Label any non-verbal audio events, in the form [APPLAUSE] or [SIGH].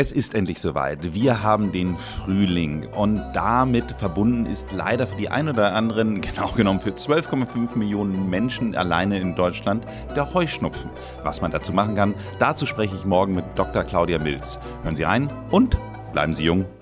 Es ist endlich soweit. Wir haben den Frühling und damit verbunden ist leider für die ein oder anderen, [LAUGHS] genau genommen für 12,5 Millionen Menschen alleine in Deutschland, der Heuschnupfen. Was man dazu machen kann, dazu spreche ich morgen mit Dr. Claudia Milz. Hören Sie ein und bleiben Sie jung.